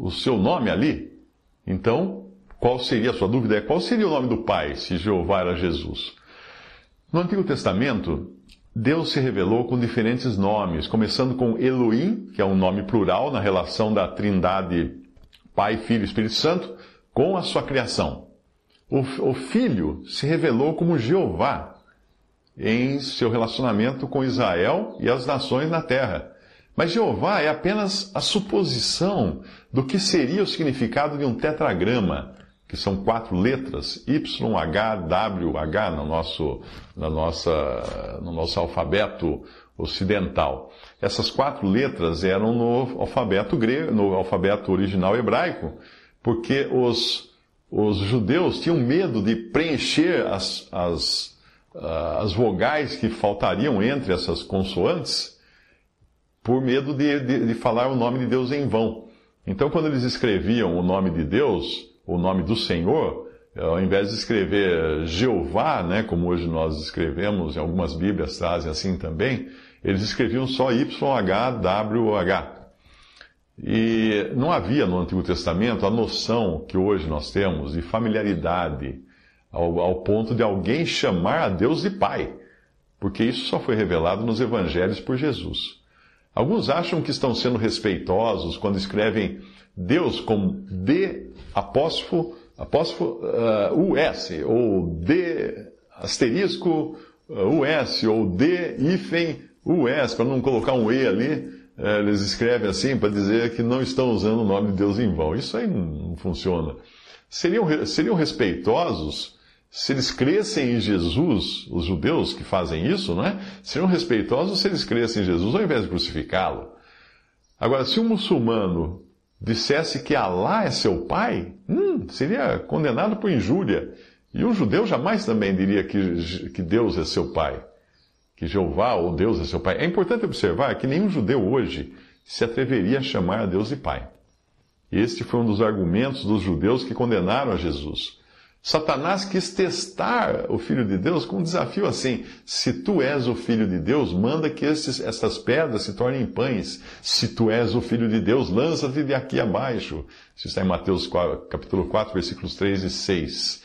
o seu nome ali, então qual seria a sua dúvida? É qual seria o nome do Pai se Jeová era Jesus? No Antigo Testamento, Deus se revelou com diferentes nomes, começando com Elohim, que é um nome plural na relação da Trindade Pai, Filho e Espírito Santo, com a sua criação. O, o Filho se revelou como Jeová em seu relacionamento com Israel e as nações na terra. Mas Jeová é apenas a suposição do que seria o significado de um tetragrama, que são quatro letras, Y, H, W, H no nosso, na nossa, no nosso alfabeto ocidental. Essas quatro letras eram no alfabeto grego, no alfabeto original hebraico, porque os, os judeus tinham medo de preencher as, as, ah, as vogais que faltariam entre essas consoantes, por medo de, de, de falar o nome de Deus em vão. Então, quando eles escreviam o nome de Deus, o nome do Senhor, ao invés de escrever Jeová, né, como hoje nós escrevemos, em algumas Bíblias trazem assim também, eles escreviam só YHWH. E não havia no Antigo Testamento a noção que hoje nós temos de familiaridade, ao, ao ponto de alguém chamar a Deus de Pai, porque isso só foi revelado nos Evangelhos por Jesus. Alguns acham que estão sendo respeitosos quando escrevem Deus com D apóstrofo, apóstrofo uh, US, ou D asterisco uh, US, ou D hífen US, para não colocar um E ali, uh, eles escrevem assim para dizer que não estão usando o nome de Deus em vão. Isso aí não, não funciona. Seriam, seriam respeitosos se eles crescem em Jesus, os judeus que fazem isso, não é? Seriam respeitosos se eles crescem em Jesus ao invés de crucificá-lo. Agora, se um muçulmano dissesse que Alá é seu pai, hum, seria condenado por injúria. E um judeu jamais também diria que, que Deus é seu pai, que Jeová ou Deus é seu pai. É importante observar que nenhum judeu hoje se atreveria a chamar a Deus de pai. Este foi um dos argumentos dos judeus que condenaram a Jesus. Satanás quis testar o Filho de Deus com um desafio assim: se tu és o Filho de Deus, manda que estes, estas pedras se tornem pães. Se tu és o Filho de Deus, lança-te de aqui abaixo. Isso está em Mateus 4, capítulo 4, versículos 3 e 6.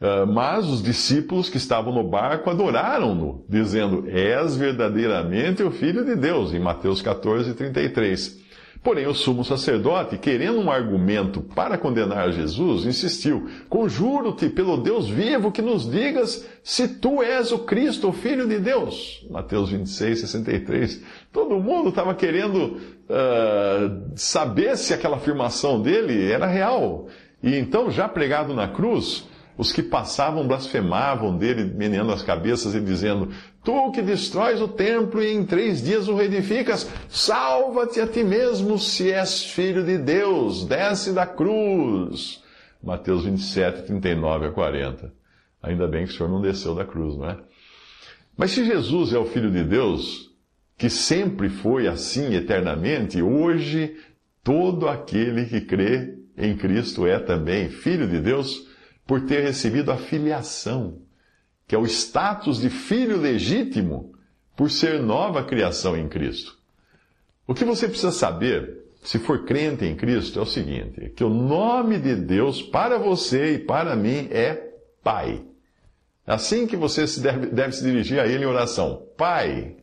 Uh, mas os discípulos que estavam no barco adoraram-no, dizendo: És verdadeiramente o Filho de Deus, em Mateus 14, 33. Porém, o sumo sacerdote, querendo um argumento para condenar Jesus, insistiu: Conjuro-te pelo Deus vivo que nos digas se tu és o Cristo, o Filho de Deus. Mateus 26, 63. Todo mundo estava querendo uh, saber se aquela afirmação dele era real. E então, já pregado na cruz, os que passavam blasfemavam dele, meneando as cabeças e dizendo: Tu que destróis o templo e em três dias o reedificas, salva-te a ti mesmo se és filho de Deus, desce da cruz. Mateus 27, 39 a 40. Ainda bem que o Senhor não desceu da cruz, não é? Mas se Jesus é o Filho de Deus, que sempre foi assim eternamente, hoje todo aquele que crê em Cristo é também Filho de Deus por ter recebido a filiação, que é o status de filho legítimo por ser nova criação em Cristo. O que você precisa saber, se for crente em Cristo, é o seguinte: que o nome de Deus para você e para mim é Pai. Assim que você se deve, deve se dirigir a Ele em oração. Pai.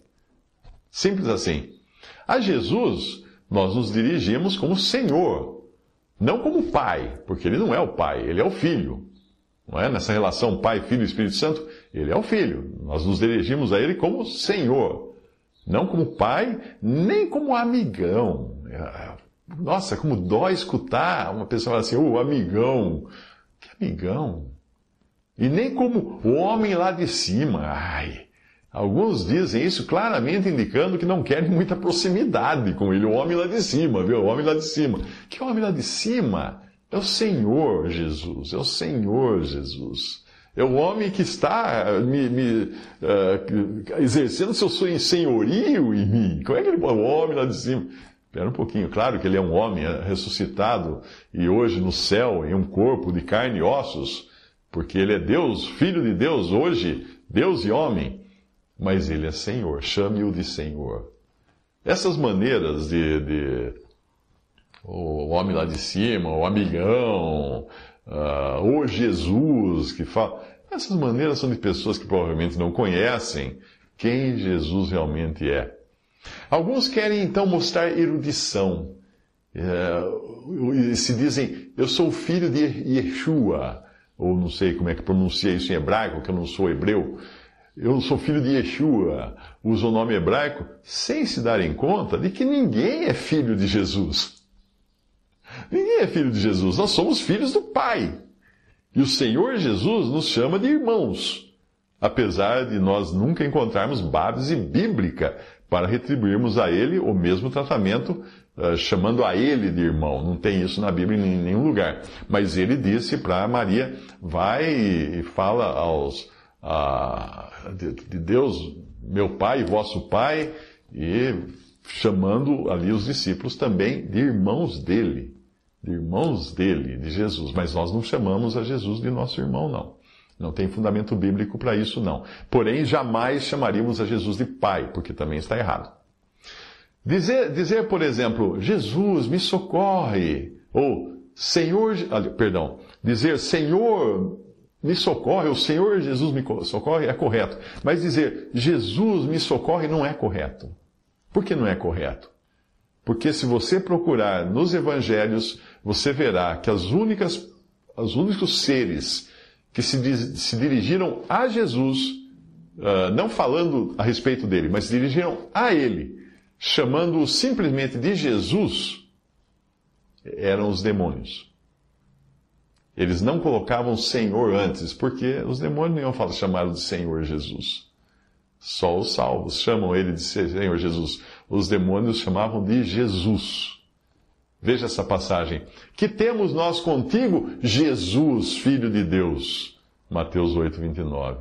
Simples assim. A Jesus, nós nos dirigimos como Senhor, não como Pai, porque Ele não é o Pai, Ele é o Filho. Não é? Nessa relação Pai, Filho e Espírito Santo, Ele é o Filho. Nós nos dirigimos a Ele como Senhor. Não como Pai, nem como amigão. nossa, como dói escutar uma pessoa falar assim, ô oh, amigão. Que amigão? E nem como o homem lá de cima. Ai. Alguns dizem isso claramente indicando que não querem muita proximidade com ele. O homem lá de cima, viu? O homem lá de cima. Que homem lá de cima? É o Senhor Jesus. É o Senhor Jesus. É o homem que está me, me uh, exercendo seu senhorio em mim. Como é que ele? O homem lá de cima. Espera um pouquinho. Claro que ele é um homem é ressuscitado e hoje no céu, em um corpo de carne e ossos, porque ele é Deus, filho de Deus, hoje, Deus e homem. Mas ele é Senhor. Chame-o de Senhor. Essas maneiras de, de o homem lá de cima, o amigão, uh, o Jesus que fala. Essas maneiras são de pessoas que provavelmente não conhecem quem Jesus realmente é. Alguns querem então mostrar erudição. É, se dizem, eu sou filho de Yeshua, ou não sei como é que pronuncia isso em hebraico, que eu não sou hebreu. Eu sou filho de Yeshua, usa o nome hebraico, sem se darem conta de que ninguém é filho de Jesus. É filho de Jesus, nós somos filhos do Pai. E o Senhor Jesus nos chama de irmãos, apesar de nós nunca encontrarmos base bíblica para retribuirmos a Ele o mesmo tratamento, uh, chamando a Ele de irmão. Não tem isso na Bíblia em nenhum lugar. Mas ele disse para Maria: vai e fala aos, de, de Deus, meu Pai, vosso Pai, e chamando ali os discípulos também de irmãos dele de irmãos dele, de Jesus, mas nós não chamamos a Jesus de nosso irmão, não. Não tem fundamento bíblico para isso, não. Porém, jamais chamaríamos a Jesus de pai, porque também está errado. Dizer, dizer por exemplo, Jesus me socorre, ou Senhor, perdão, dizer Senhor me socorre, ou Senhor Jesus me socorre é correto. Mas dizer Jesus me socorre não é correto. Por que não é correto? Porque se você procurar nos evangelhos, você verá que as únicas, os únicos seres que se, se dirigiram a Jesus, uh, não falando a respeito dele, mas dirigiram a ele, chamando-o simplesmente de Jesus, eram os demônios. Eles não colocavam Senhor antes, porque os demônios não iam chamar de Senhor Jesus. Só os salvos chamam ele de Senhor Jesus. Os demônios chamavam de Jesus. Veja essa passagem. Que temos nós contigo, Jesus, Filho de Deus. Mateus 8, 29.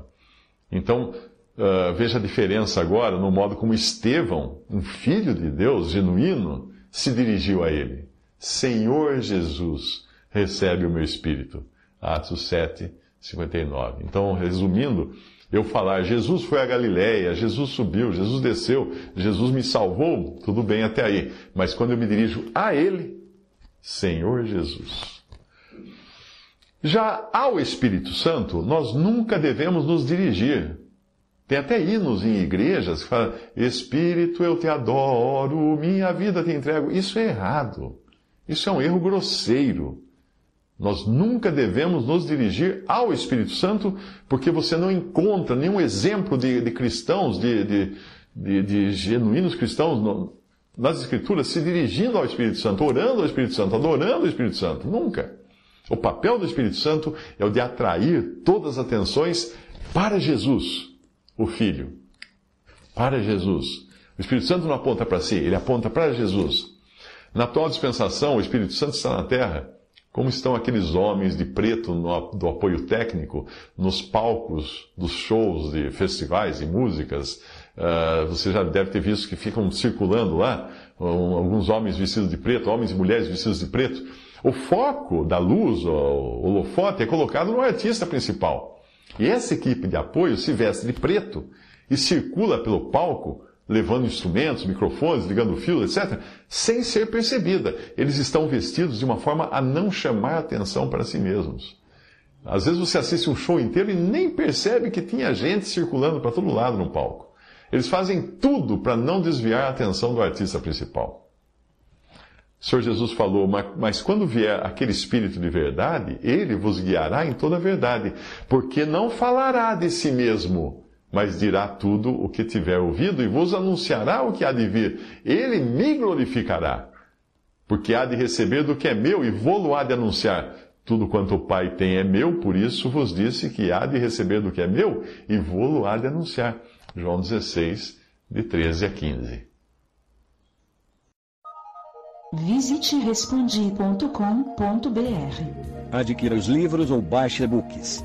Então, uh, veja a diferença agora no modo como Estevão, um filho de Deus genuíno, se dirigiu a ele. Senhor Jesus, recebe o meu espírito. Atos 7, 59. Então, resumindo, eu falar, Jesus foi a Galiléia, Jesus subiu, Jesus desceu, Jesus me salvou, tudo bem até aí. Mas quando eu me dirijo a Ele, Senhor Jesus. Já ao Espírito Santo, nós nunca devemos nos dirigir. Tem até hinos em igrejas que falam, Espírito, eu te adoro, minha vida te entrego. Isso é errado. Isso é um erro grosseiro. Nós nunca devemos nos dirigir ao Espírito Santo, porque você não encontra nenhum exemplo de, de cristãos, de, de, de, de genuínos cristãos no, nas Escrituras se dirigindo ao Espírito Santo, orando ao Espírito Santo, adorando o Espírito Santo. Nunca. O papel do Espírito Santo é o de atrair todas as atenções para Jesus, o Filho. Para Jesus. O Espírito Santo não aponta para si, ele aponta para Jesus. Na atual dispensação, o Espírito Santo está na terra como estão aqueles homens de preto no, do apoio técnico nos palcos dos shows de festivais e músicas? Uh, você já deve ter visto que ficam circulando lá um, alguns homens vestidos de preto, homens e mulheres vestidos de preto. O foco da luz, o holofote, é colocado no artista principal. E essa equipe de apoio se veste de preto e circula pelo palco levando instrumentos, microfones, ligando fios, etc., sem ser percebida. Eles estão vestidos de uma forma a não chamar atenção para si mesmos. Às vezes você assiste um show inteiro e nem percebe que tinha gente circulando para todo lado no palco. Eles fazem tudo para não desviar a atenção do artista principal. O Senhor Jesus falou, mas quando vier aquele Espírito de verdade, ele vos guiará em toda a verdade, porque não falará de si mesmo mas dirá tudo o que tiver ouvido e vos anunciará o que há de vir. Ele me glorificará, Porque há de receber do que é meu e vou-lo há de anunciar. Tudo quanto o Pai tem é meu, por isso vos disse que há de receber do que é meu e vou-lo há de anunciar. João 16, de 13 a 15. Visite respondi.com.br. Adquira os livros ou baixe e-books.